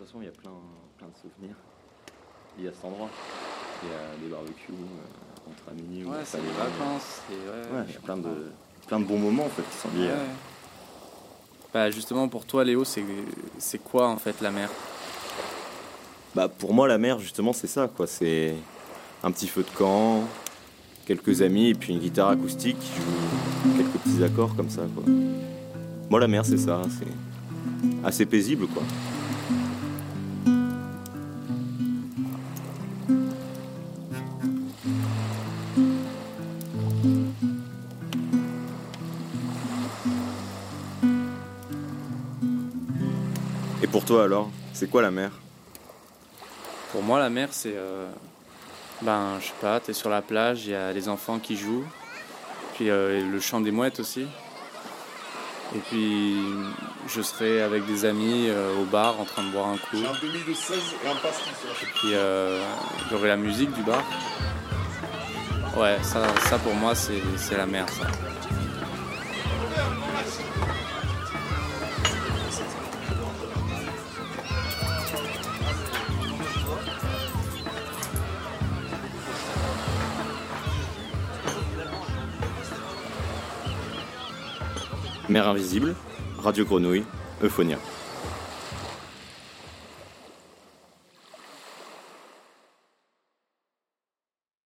toute façon, il y a plein, plein de souvenirs liés à cet endroit. Il y a des barbecues euh, entre amis. ou Ouais, c'est les vacances. et ouais, Ouais, il y a plein de, plein de bons moments en fait qui sont liés. à-. Bah justement pour toi Léo c'est c'est quoi en fait la mer? Bah, pour moi, la mer, justement, c'est ça, quoi. C'est un petit feu de camp, quelques amis et puis une guitare acoustique qui joue quelques petits accords comme ça, quoi. Moi, la mer, c'est ça. C'est assez paisible, quoi. Et pour toi, alors, c'est quoi la mer? Pour moi la mer c'est euh, ben je sais pas t'es sur la plage il y a les enfants qui jouent puis euh, le chant des mouettes aussi. Et puis je serai avec des amis euh, au bar en train de boire un coup. J'ai un demi de 16 et un pastis. puis euh, j'aurai la musique du bar. Ouais ça ça pour moi c'est c'est la mer ça Mer invisible, Radio Grenouille, Euphonia.